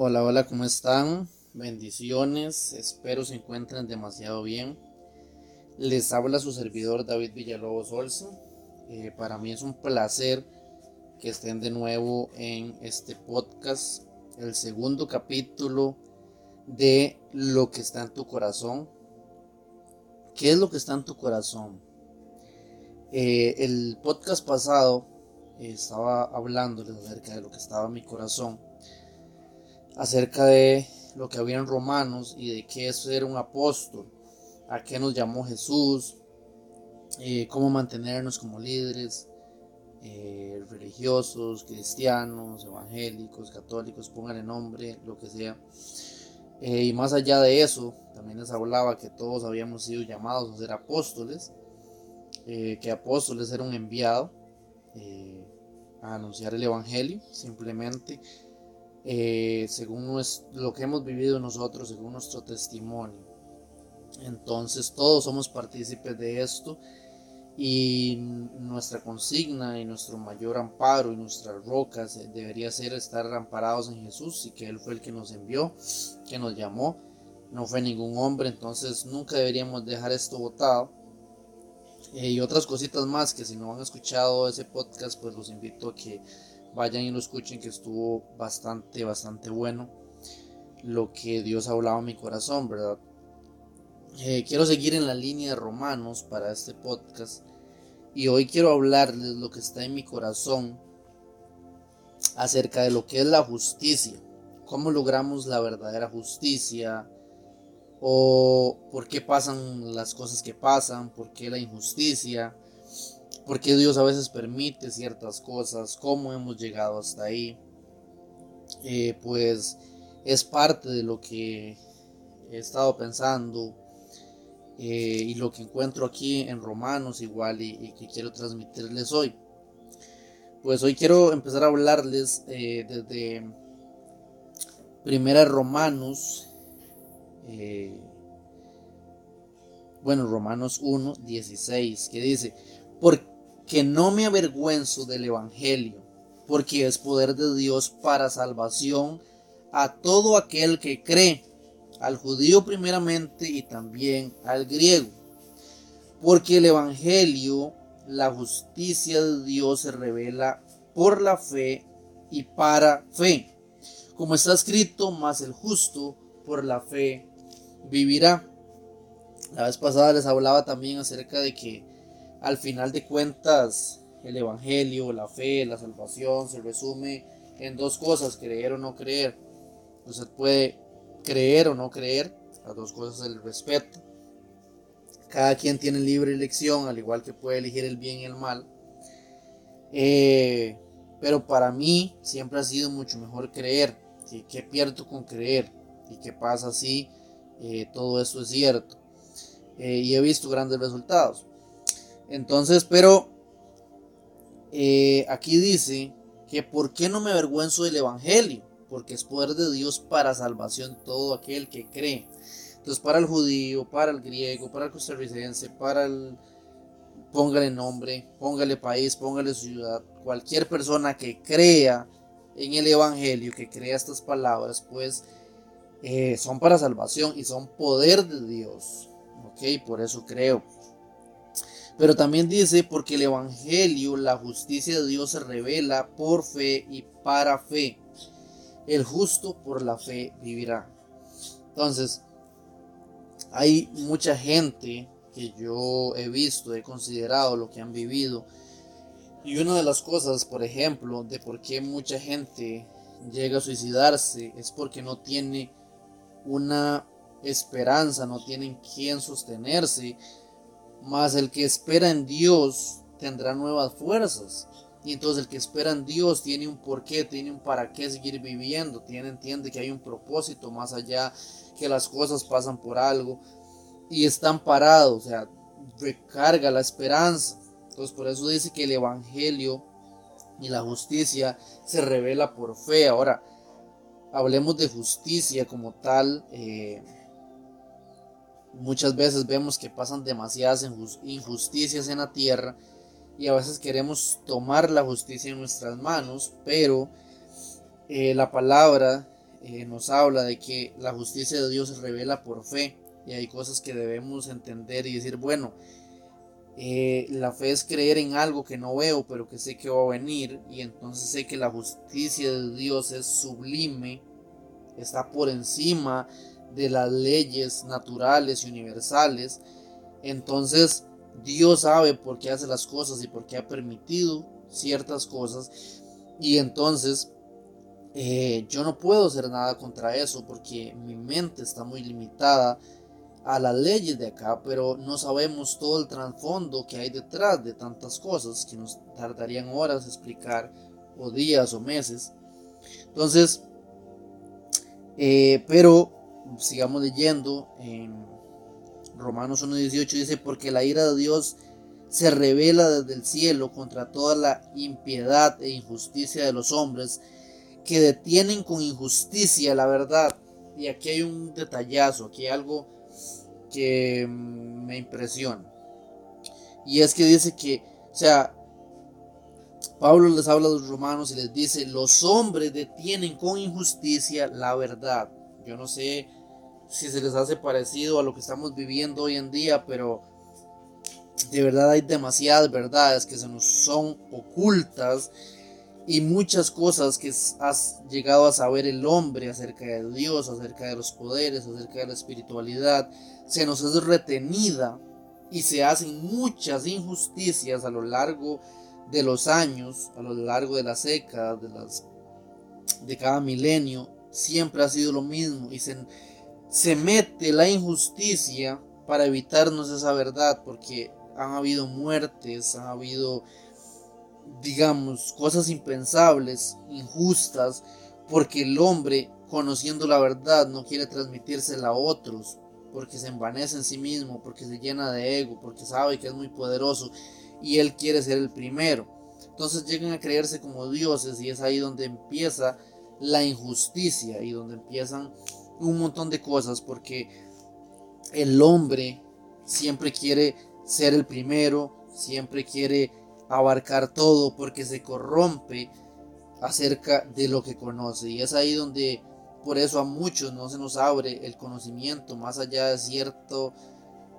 Hola, hola, ¿cómo están? Bendiciones, espero se encuentren demasiado bien. Les habla su servidor David Villalobos Olson. Eh, para mí es un placer que estén de nuevo en este podcast, el segundo capítulo de Lo que está en tu corazón. ¿Qué es lo que está en tu corazón? Eh, el podcast pasado eh, estaba hablándoles acerca de lo que estaba en mi corazón acerca de lo que había en Romanos y de qué es ser un apóstol, a qué nos llamó Jesús, eh, cómo mantenernos como líderes eh, religiosos, cristianos, evangélicos, católicos, pónganle nombre, lo que sea. Eh, y más allá de eso, también les hablaba que todos habíamos sido llamados a ser apóstoles, que apóstoles era un enviado a anunciar el Evangelio, simplemente eh, según lo que hemos vivido nosotros, según nuestro testimonio. Entonces todos somos partícipes de esto y nuestra consigna y nuestro mayor amparo y nuestras rocas debería ser estar amparados en Jesús y que Él fue el que nos envió, que nos llamó, no fue ningún hombre, entonces nunca deberíamos dejar esto votado. Eh, y otras cositas más que si no han escuchado ese podcast, pues los invito a que vayan y lo escuchen que estuvo bastante, bastante bueno lo que Dios ha hablado en mi corazón, ¿verdad? Eh, quiero seguir en la línea de Romanos para este podcast y hoy quiero hablarles lo que está en mi corazón acerca de lo que es la justicia, cómo logramos la verdadera justicia o por qué pasan las cosas que pasan, por qué la injusticia por qué Dios a veces permite ciertas cosas, cómo hemos llegado hasta ahí, eh, pues es parte de lo que he estado pensando eh, y lo que encuentro aquí en Romanos igual y, que quiero transmitirles hoy. Pues hoy quiero empezar a hablarles eh, desde Primera Romanos, bueno, Romanos 1, 16, que dice, porque que no me avergüenzo del Evangelio, porque es poder de Dios para salvación a todo aquel que cree, al judío primeramente y también al griego. Porque el Evangelio, la justicia de Dios se revela por la fe y para fe. Como está escrito, más el justo por la fe vivirá. La vez pasada les hablaba también acerca de que al final de cuentas, el Evangelio, la fe, la salvación se resume en dos cosas, creer o no creer. Usted puede creer o no creer, las dos cosas el respeto. Cada quien tiene libre elección, al igual que puede elegir el bien y el mal. Eh, pero para mí siempre ha sido mucho mejor creer. ¿Qué, pierdo con creer? ¿Y qué pasa si eh, todo esto es cierto? Eh, y he visto grandes resultados. Entonces, pero eh, aquí dice que por qué no me avergüenzo del Evangelio, porque es poder de Dios para salvación todo aquel que cree. Entonces, para el judío, para el griego, para el costarricense, para el... Póngale nombre, póngale país, póngale ciudad, cualquier persona que crea en el Evangelio, que crea estas palabras, pues eh, son para salvación y son poder de Dios. Ok, por eso creo. Pero también dice, porque el Evangelio, la justicia de Dios se revela por fe y para fe. El justo por la fe vivirá. Entonces, hay mucha gente que yo he visto, he considerado lo que han vivido. Y una de las cosas, por ejemplo, de por qué mucha gente llega a suicidarse es porque no tiene una esperanza, no tienen quien sostenerse mas el que espera en Dios tendrá nuevas fuerzas. Y entonces el que espera en Dios tiene un porqué, tiene un para qué seguir viviendo, tiene, entiende que hay un propósito más allá, que las cosas pasan por algo y están parados, o sea, recarga la esperanza. Entonces por eso dice que el Evangelio y la justicia se revela por fe. Ahora, hablemos de justicia como tal. Eh, Muchas veces vemos que pasan demasiadas injusticias en la tierra y a veces queremos tomar la justicia en nuestras manos, pero eh, la palabra eh, nos habla de que la justicia de Dios se revela por fe y hay cosas que debemos entender y decir, bueno, eh, la fe es creer en algo que no veo, pero que sé que va a venir. Y entonces sé que la justicia de Dios es sublime, está por encima de las leyes naturales y universales. Entonces Dios sabe por qué hace las cosas y por qué ha permitido ciertas cosas. Y entonces eh, yo no puedo hacer nada contra eso porque mi mente está muy limitada a las leyes de acá, pero no sabemos todo el trasfondo que hay detrás de tantas cosas que nos tardarían horas explicar, o días o meses. Entonces, eh, pero sigamos leyendo en Romanos 1.18 dice, porque la ira de Dios se revela desde el cielo contra toda la impiedad e injusticia de los hombres que detienen con injusticia la verdad. Y aquí hay un detallazo, aquí hay algo que me impresiona. Y es que dice que, o sea, Pablo les habla a los romanos y les dice, los hombres detienen con injusticia la verdad. Yo no sé si se les hace parecido a lo que estamos viviendo hoy en día, pero de verdad hay demasiadas verdades que se nos son ocultas y muchas cosas que has llegado a saber el hombre acerca de Dios, acerca de los poderes, acerca de la espiritualidad, se nos es retenida y se hacen muchas injusticias a lo largo de los años, a lo largo de las décadas, de, las, de cada milenio, siempre ha sido lo mismo y se, se mete la injusticia para evitarnos esa verdad, porque han habido muertes, han habido, digamos, cosas impensables, injustas, porque el hombre, conociendo la verdad, no quiere transmitírsela a otros, porque se envanece en sí mismo, porque se llena de ego, porque sabe que es muy poderoso y él quiere ser el primero. Entonces llegan a creerse como dioses y es ahí donde empieza la injusticia y donde empiezan un montón de cosas porque el hombre siempre quiere ser el primero, siempre quiere abarcar todo porque se corrompe acerca de lo que conoce y es ahí donde por eso a muchos no se nos abre el conocimiento más allá de cierto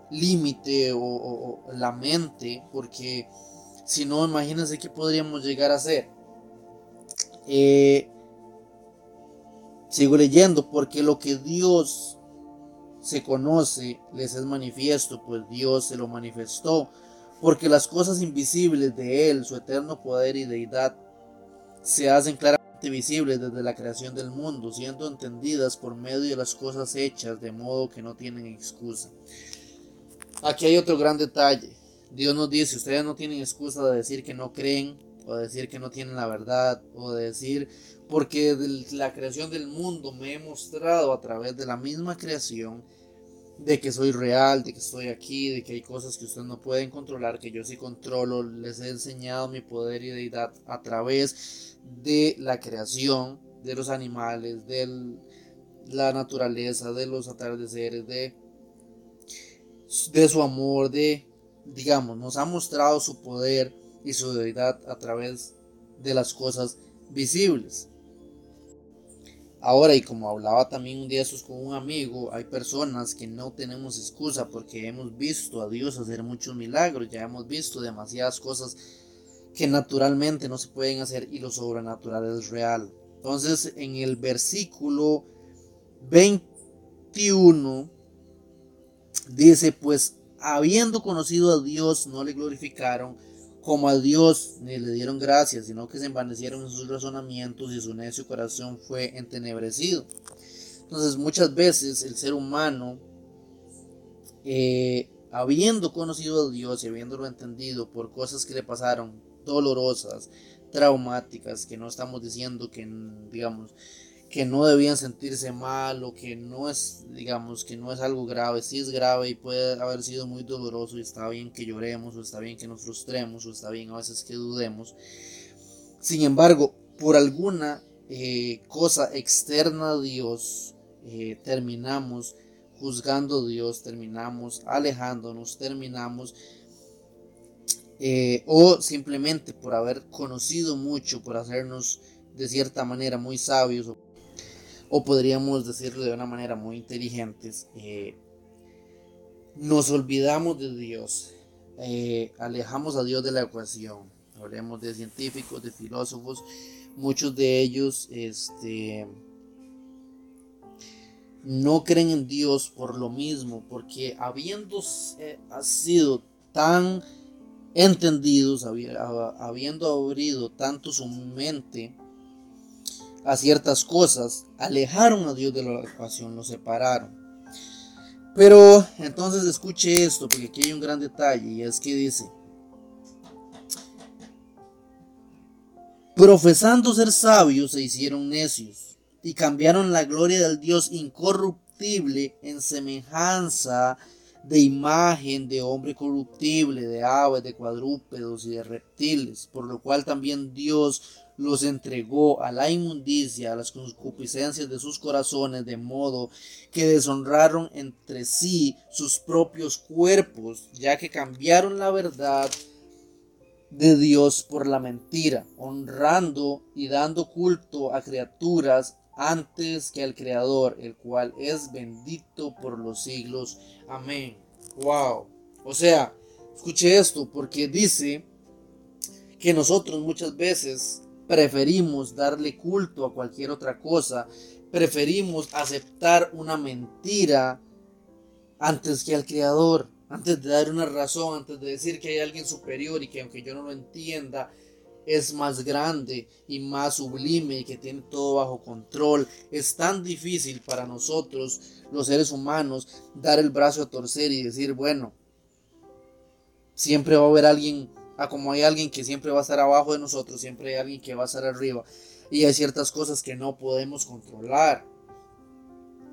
límite o, la mente, porque si no, imagínense qué podríamos llegar a. Eh, sigo leyendo, porque lo que Dios se conoce les es manifiesto, pues Dios se lo manifestó, porque las cosas invisibles de Él, su eterno poder y deidad, se hacen claramente visibles desde la creación del mundo, siendo entendidas por medio de las cosas hechas, de modo que no tienen excusa. Aquí hay otro gran detalle. Dios nos dice, ustedes no tienen excusa de decir que no creen, o de decir que no tienen la verdad, o de decir, porque de la creación del mundo me he mostrado a través de la misma creación, de que soy real, de que estoy aquí, de que hay cosas que ustedes no pueden controlar, que yo sí controlo, les he enseñado mi poder y deidad a través de la creación, de los animales, de la naturaleza, de los atardeceres, de, de su amor, de, digamos, nos ha mostrado su poder y su deidad a través de las cosas visibles. Ahora, y como hablaba también un día eso con un amigo, hay personas que no tenemos excusa porque hemos visto a Dios hacer muchos milagros, ya hemos visto demasiadas cosas que naturalmente no se pueden hacer y lo sobrenatural es real. Entonces, en el versículo 21 dice, pues habiendo conocido a Dios, no le glorificaron como a Dios ni le dieron gracias, sino que se envanecieron en sus razonamientos y su necio corazón fue entenebrecido. Entonces muchas veces el ser humano, eh, habiendo conocido a Dios y habiéndolo entendido por cosas que le pasaron dolorosas, traumáticas, que no estamos diciendo que, digamos, que no debían sentirse mal o que no es, digamos, que no es algo grave, sí es grave y puede haber sido muy doloroso y está bien que lloremos o está bien que nos frustremos o está bien a veces que dudemos. Sin embargo, por alguna eh, cosa externa a Dios, eh, terminamos juzgando a Dios, terminamos alejándonos, terminamos eh, o simplemente por haber conocido mucho, por hacernos de cierta manera muy sabios o podríamos decirlo de una manera muy inteligente, eh, nos olvidamos de Dios, eh, alejamos a Dios de la ecuación. Hablemos de científicos, de filósofos, muchos de ellos este, no creen en Dios por lo mismo, porque habiendo eh, sido tan entendidos, habiendo abrido tanto su mente a ciertas cosas, alejaron a Dios de la ecuación, lo separaron. Pero entonces escuche esto, porque aquí hay un gran detalle, y es que dice, profesando ser sabios se hicieron necios, y cambiaron la gloria del Dios incorruptible en semejanza de imagen de hombre corruptible, de aves, de cuadrúpedos y de reptiles, por lo cual también Dios los entregó a la inmundicia, a las concupiscencias de sus corazones, de modo que deshonraron entre sí sus propios cuerpos, ya que cambiaron la verdad de Dios por la mentira, honrando y dando culto a criaturas antes que al Creador, el cual es bendito por los siglos. Amén. Wow. O sea, escuche esto, porque dice que nosotros muchas veces preferimos darle culto a cualquier otra cosa, preferimos aceptar una mentira antes que al Creador, antes de dar una razón, antes de decir que hay alguien superior y que aunque yo no lo entienda, es más grande y más sublime y que tiene todo bajo control. Es tan difícil para nosotros, los seres humanos, dar el brazo a torcer y decir, bueno, siempre va a haber alguien, ah, como hay alguien que siempre va a estar abajo de nosotros, siempre hay alguien que va a estar arriba. Y hay ciertas cosas que no podemos controlar,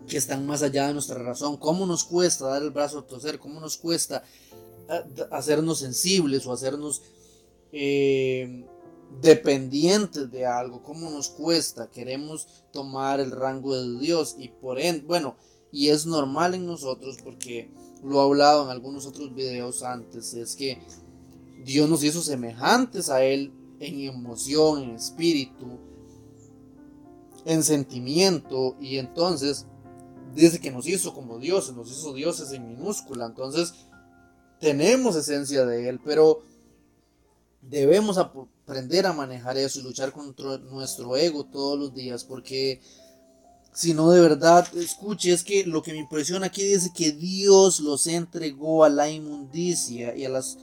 que están más allá de nuestra razón. ¿Cómo nos cuesta dar el brazo a torcer? ¿Cómo nos cuesta ah, hacernos sensibles o hacernos... Eh, dependientes de algo, cómo nos cuesta, queremos tomar el rango de Dios y por ende, bueno, y es normal en nosotros porque lo he hablado en algunos otros videos antes, es que Dios nos hizo semejantes a Él en emoción, en espíritu, en sentimiento y entonces dice que nos hizo como dioses, nos hizo dioses en minúscula, entonces tenemos esencia de Él, pero debemos aprender a manejar eso y luchar contra nuestro ego todos los días, porque si no de verdad, escuche, es que lo que me impresiona aquí dice que Dios los entregó a la inmundicia y a las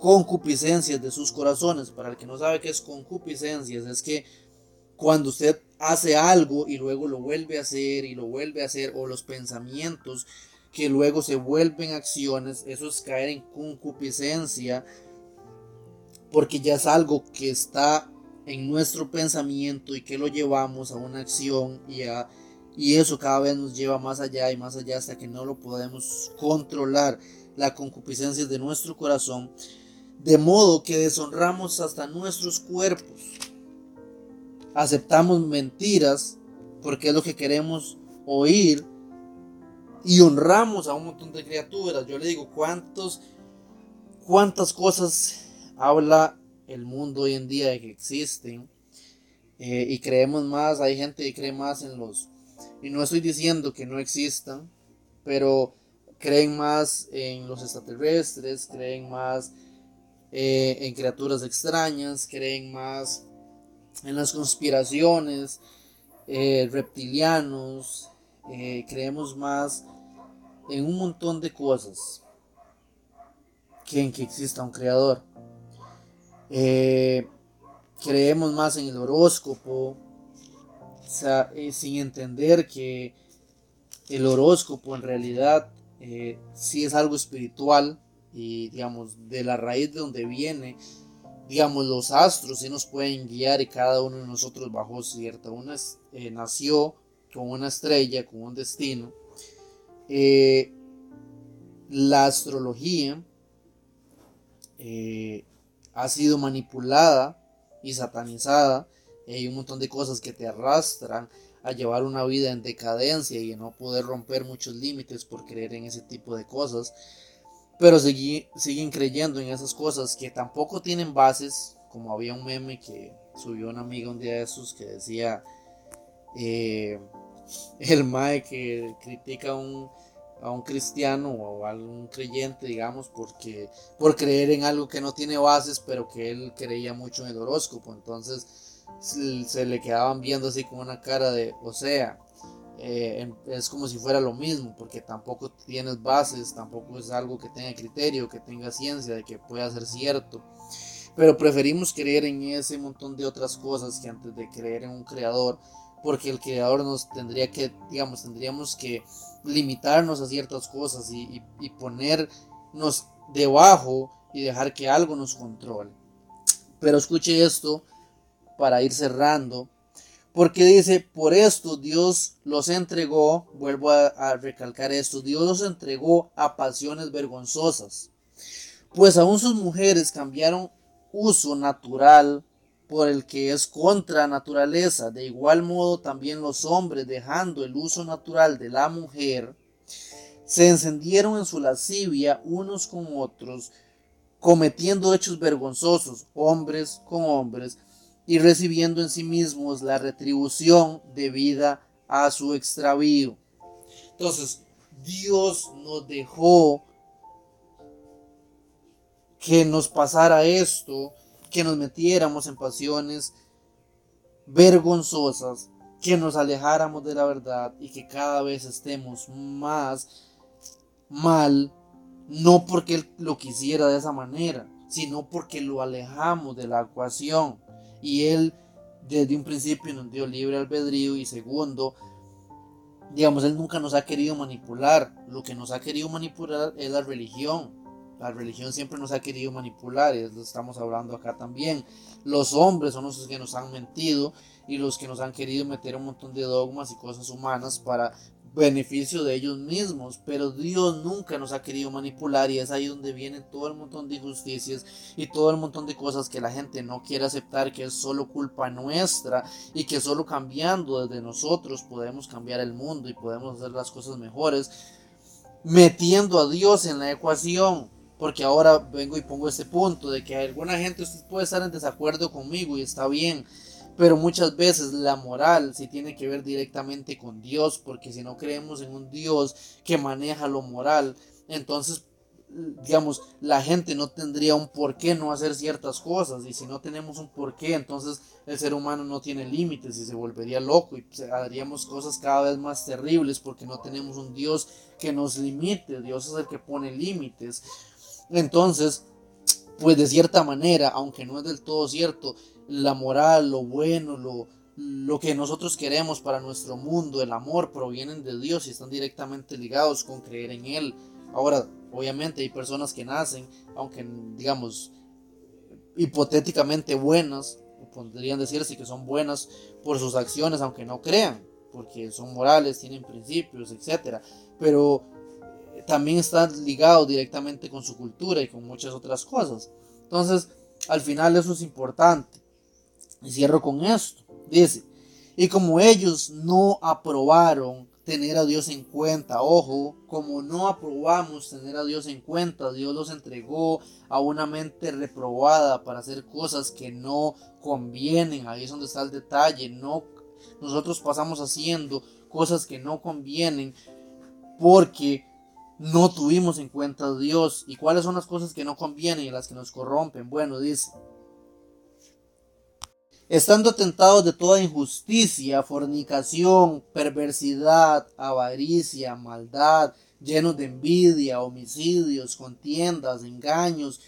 concupiscencias de sus corazones. Para el que no sabe qué es concupiscencias, es que cuando usted hace algo y luego lo vuelve a hacer y lo vuelve a hacer, o los pensamientos que luego se vuelven acciones, eso es caer en concupiscencia porque ya es algo que está en nuestro pensamiento y que lo llevamos a una acción y, y eso cada vez nos lleva más allá y más allá hasta que no lo podemos controlar la concupiscencia de nuestro corazón de modo que deshonramos hasta nuestros cuerpos. Aceptamos mentiras porque es lo que queremos oír y honramos a un montón de criaturas. Yo le digo cuántos cuántas cosas habla el mundo hoy en día de que existen eh, y creemos más, hay gente que cree más en los, y no estoy diciendo que no existan, pero creen más en los extraterrestres, creen más eh, en criaturas extrañas, creen más en las conspiraciones, eh, reptilianos, creemos más en un montón de cosas que en que exista un creador. Eh, creemos más en el horóscopo, eh, sin entender que el horóscopo en realidad eh, sí es algo espiritual y digamos de la raíz de donde viene, digamos los astros sí nos pueden guiar y cada uno de nosotros bajo cierta, una nació con una estrella, con un destino. la astrología ha sido manipulada y satanizada. Hay un montón de cosas que te arrastran a llevar una vida en decadencia y a no poder romper muchos límites por creer en ese tipo de cosas. Pero siguen creyendo en esas cosas que tampoco tienen bases, como había un meme que subió una amiga un día de esos que decía, eh, el mae que critica a un, a un cristiano o a un creyente, digamos, porque por creer en algo que no tiene bases, pero que él creía mucho en el horóscopo. Entonces se le quedaban viendo así con una cara de, o sea, eh, es como si fuera lo mismo, porque tampoco tienes bases, tampoco es algo que tenga criterio, que tenga ciencia, de que pueda ser cierto. Pero preferimos creer en ese montón de otras cosas que antes de creer en un creador, porque el creador nos tendría que, digamos, tendríamos que limitarnos a ciertas cosas y, y ponernos debajo y dejar que algo nos controle. Pero escuche esto para ir cerrando porque dice, por esto Dios los entregó, vuelvo a, recalcar esto, Dios los entregó a pasiones vergonzosas. Pues aún sus mujeres cambiaron uso natural por el que es contra naturaleza. De igual modo también los hombres, dejando el uso natural de la mujer, se encendieron en su lascivia unos con otros, cometiendo hechos vergonzosos, hombres con hombres, y recibiendo en sí mismos la retribución debida a su extravío. Entonces, Dios nos dejó que nos pasara esto, que nos metiéramos en pasiones vergonzosas, que nos alejáramos de la verdad y que cada vez estemos más mal, no porque Él lo quisiera de esa manera, sino porque lo alejamos de la ecuación y Él desde un principio nos dio libre albedrío y segundo, digamos, Él nunca nos ha querido manipular. Lo que nos ha querido manipular es la religión. La religión siempre nos ha querido manipular, y estamos hablando acá también. Los hombres son los que nos han mentido y los que nos han querido meter un montón de dogmas y cosas humanas para beneficio de ellos mismos, pero Dios nunca nos ha querido manipular y es ahí donde viene todo el montón de injusticias y todo el montón de cosas que la gente no quiere aceptar que es solo culpa nuestra y que solo cambiando desde nosotros podemos cambiar el mundo y podemos hacer las cosas mejores metiendo a Dios en la ecuación. Porque ahora vengo y pongo este punto de que alguna gente usted puede estar en desacuerdo conmigo y está bien, pero muchas veces la moral sí tiene que ver directamente con Dios, porque si no creemos en un Dios que maneja lo moral, entonces digamos, la gente no tendría un por qué no hacer ciertas cosas. Y si no tenemos un por qué, entonces el ser humano no tiene límites y se volvería loco y haríamos cosas cada vez más terribles porque no tenemos un Dios que nos limite. Dios es el que pone límites. Entonces, pues de cierta manera, aunque no es del todo cierto, la moral, lo bueno, lo, lo que nosotros queremos para nuestro mundo, el amor, provienen de Dios y están directamente ligados con creer en Él. Ahora, obviamente hay personas que nacen, aunque digamos, hipotéticamente buenas, podrían decirse que son buenas por sus acciones, aunque no crean, porque son morales, tienen principios, etc. Pero eh, también están ligados directamente con su cultura y con muchas otras cosas. Entonces, al final eso es importante. Y cierro con esto. Dice, y como ellos no aprobaron tener a Dios en cuenta, ojo, como no aprobamos tener a Dios en cuenta, Dios los entregó a una mente reprobada para hacer cosas que no convienen. Ahí es donde está el detalle. No, nosotros pasamos haciendo cosas que no convienen porque no tuvimos en cuenta a Dios. ¿Y cuáles son las cosas que no convienen y las que nos corrompen? Bueno, dice, estando tentados de toda injusticia, fornicación, perversidad, avaricia, maldad, llenos de envidia, homicidios, contiendas, engaños,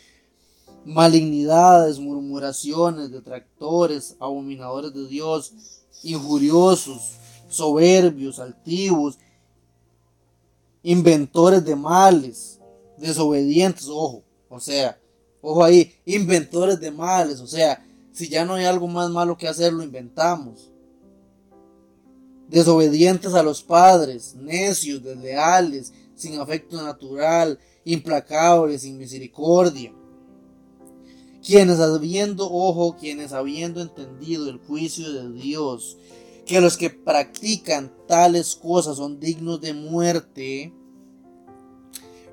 malignidades, murmuraciones, detractores, abominadores de Dios, injuriosos, soberbios, altivos, inventores de males, desobedientes, ojo, o sea, ojo ahí, inventores de males, o sea, si ya no hay algo más malo que hacer, lo inventamos. Desobedientes a los padres, necios, desleales, sin afecto natural, implacables, sin misericordia. Quienes habiendo, ojo, quienes habiendo entendido el juicio de Dios, que los que practican tales cosas son dignos de muerte,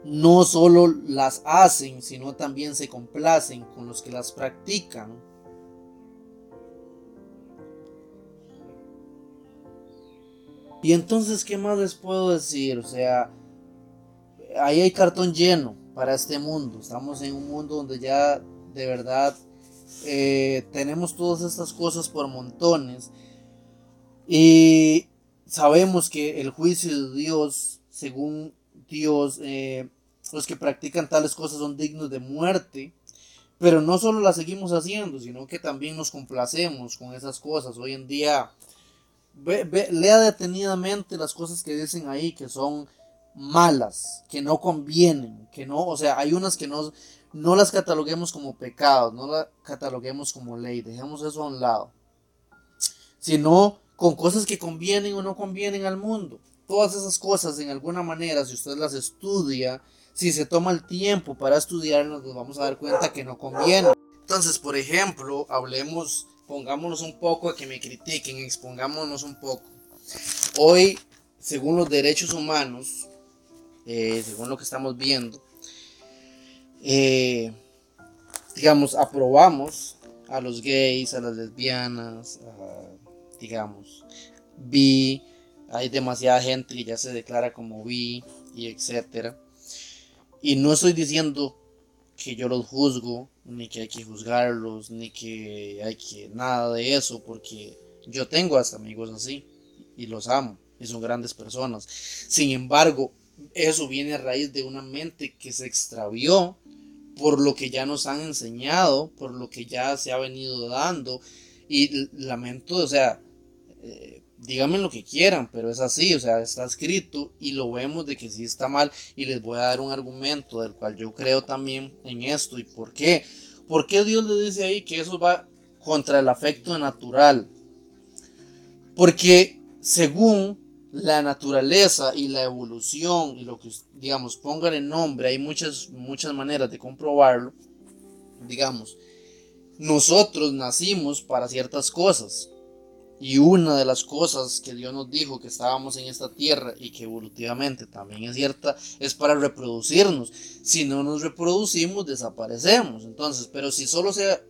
no solo las hacen, sino también se complacen con los que las practican. Y entonces, ¿qué más les puedo decir? O sea, ahí hay cartón lleno para este mundo. Estamos en un mundo donde ya de verdad eh, tenemos todas estas cosas por montones. Y sabemos que el juicio de Dios, según Dios, eh, los que practican tales cosas son dignos de muerte. Pero no solo las seguimos haciendo, sino que también nos complacemos con esas cosas. Hoy en día, lea detenidamente las cosas que dicen ahí, que son malas, que no convienen, que no, o sea, hay unas que no, no las cataloguemos como pecados, no las cataloguemos como ley, dejemos eso a un lado, sino con cosas que convienen o no convienen al mundo. Todas esas cosas, en alguna manera, si usted las estudia, si se toma el tiempo para estudiarlas, nos vamos a dar cuenta que no conviene. Entonces, por ejemplo, hablemos, pongámonos un poco a que me critiquen, expongámonos un poco. Hoy, según los derechos humanos, eh, según lo que estamos viendo, eh, digamos, aprobamos a los gays, a las lesbianas, digamos, bi, hay demasiada gente que ya se declara como bi y etcétera. Y no estoy diciendo que yo los juzgo, ni que hay que juzgarlos, ni que hay que nada de eso, porque yo tengo hasta amigos así y los amo y son grandes personas. Sin embargo, eso viene a raíz de una mente que se extravió por lo que ya nos han enseñado, por lo que ya se ha venido dando. Y lamento, o sea, eh, díganme lo que quieran, pero es así, o sea, está escrito y lo vemos de que sí está mal y les voy a dar un argumento del cual yo creo también en esto y por qué. ¿Por qué Dios le dice ahí que eso va contra el afecto natural? Porque según la naturaleza y la evolución y lo que digamos pongan en nombre, hay muchas muchas maneras de comprobarlo. Digamos, nosotros nacimos para ciertas cosas y una de las cosas que Dios nos dijo que estábamos en esta tierra y que evolutivamente también es cierta es para reproducirnos. Si no nos reproducimos, desaparecemos. Entonces, pero si solo se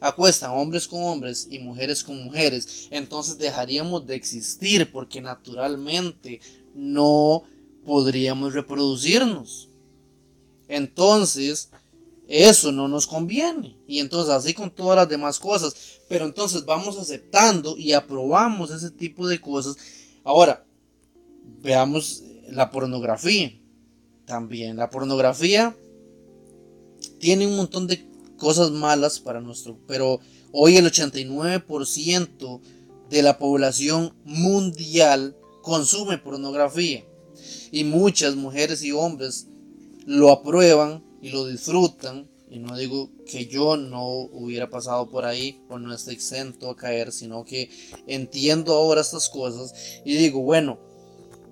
acuestan hombres con hombres y mujeres con mujeres, entonces dejaríamos de existir porque naturalmente no podríamos reproducirnos. Entonces, eso no nos conviene. Y entonces así con todas las demás cosas. Pero entonces vamos aceptando y aprobamos ese tipo de cosas. Ahora, veamos la pornografía. También la pornografía tiene un montón de cosas malas para nuestro... Pero hoy el 89% de la población mundial consume pornografía. Y muchas mujeres y hombres lo aprueban y lo disfrutan. Y no digo que yo no hubiera pasado por ahí o no esté exento a caer, sino que entiendo ahora estas cosas y digo, bueno,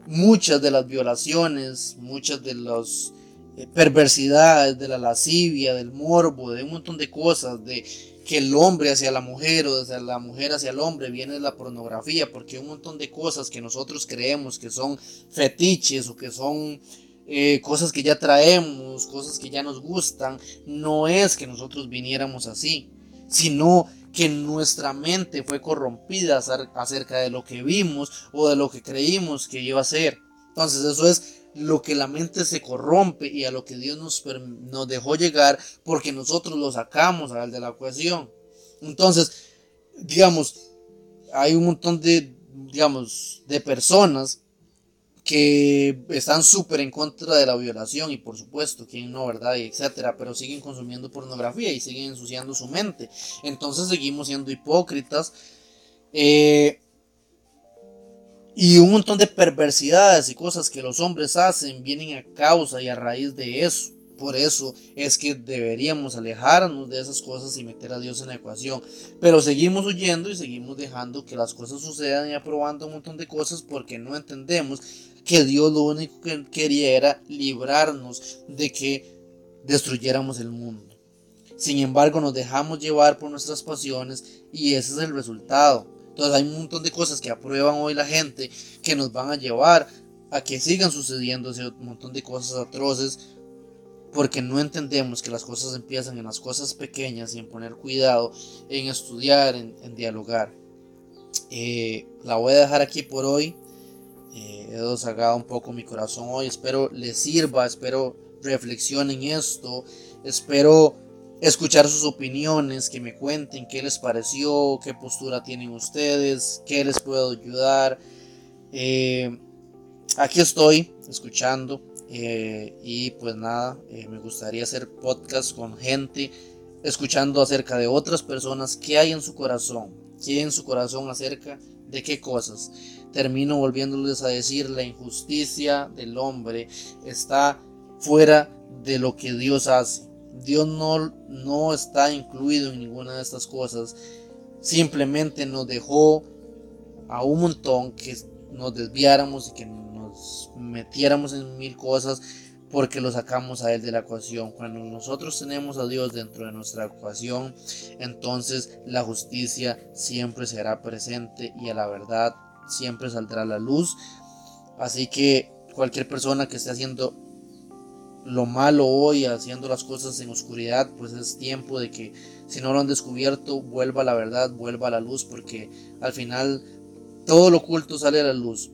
muchas de las violaciones, muchas de las eh, perversidades, de la lascivia, del morbo, de un montón de cosas, de que el hombre hacia la mujer o desde la mujer hacia el hombre viene de la pornografía, porque un montón de cosas que nosotros creemos que son fetiches o que son eh, cosas que ya traemos, cosas que ya nos gustan, no es que nosotros viniéramos así, sino que nuestra mente fue corrompida acerca de lo que vimos o de lo que creímos que iba a ser. Entonces eso es lo que la mente se corrompe y a lo que Dios nos, nos dejó llegar porque nosotros lo sacamos al de la ecuación. Entonces, digamos, hay un montón de, digamos, de personas que están súper en contra de la violación y por supuesto, quién no, ¿verdad? Y etcétera, pero siguen consumiendo pornografía y siguen ensuciando su mente. Entonces seguimos siendo hipócritas. Eh, y un montón de perversidades y cosas que los hombres hacen vienen a causa y a raíz de eso. Por eso es que deberíamos alejarnos de esas cosas y meter a Dios en la ecuación. Pero seguimos huyendo y seguimos dejando que las cosas sucedan y aprobando un montón de cosas porque no entendemos que Dios lo único que quería era librarnos de que destruyéramos el mundo. Sin embargo, nos dejamos llevar por nuestras pasiones y ese es el resultado. Entonces hay un montón de cosas que aprueban hoy la gente que nos van a llevar a que sigan sucediendo ese montón de cosas atroces porque no entendemos que las cosas empiezan en las cosas pequeñas y en poner cuidado, en estudiar, en, dialogar. Eh, la voy a dejar aquí por hoy. Dios haga un poco mi corazón hoy. Espero les sirva, espero reflexionen esto, espero escuchar sus opiniones, que me cuenten qué les pareció, qué postura tienen ustedes, qué les puedo ayudar. Eh, aquí estoy escuchando eh, y pues nada, eh, me gustaría hacer podcast con gente, escuchando acerca de otras personas, qué hay en su corazón, qué hay en su corazón acerca de qué cosas. Termino volviéndoles a decir, la injusticia del hombre está fuera de lo que Dios hace. Dios no, no está incluido en ninguna de estas cosas. Simplemente nos dejó a un montón que nos desviáramos y que metiéramos en mil cosas porque lo sacamos a Él de la ecuación. Cuando nosotros tenemos a Dios dentro de nuestra ecuación, entonces la justicia siempre será presente y a la verdad siempre saldrá la luz. Así que cualquier persona que esté haciendo lo malo hoy, haciendo las cosas en oscuridad, pues es tiempo de que si no lo han descubierto, vuelva a la verdad, vuelva a la luz, porque al final todo lo oculto sale a la luz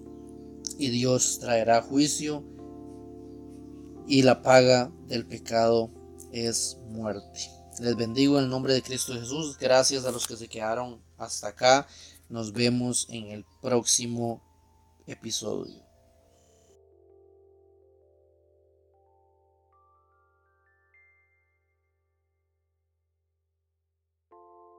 y Dios traerá juicio y la paga del pecado es muerte. Les bendigo en el nombre de Cristo Jesús. Gracias a los que se quedaron hasta acá. Nos vemos en el próximo episodio.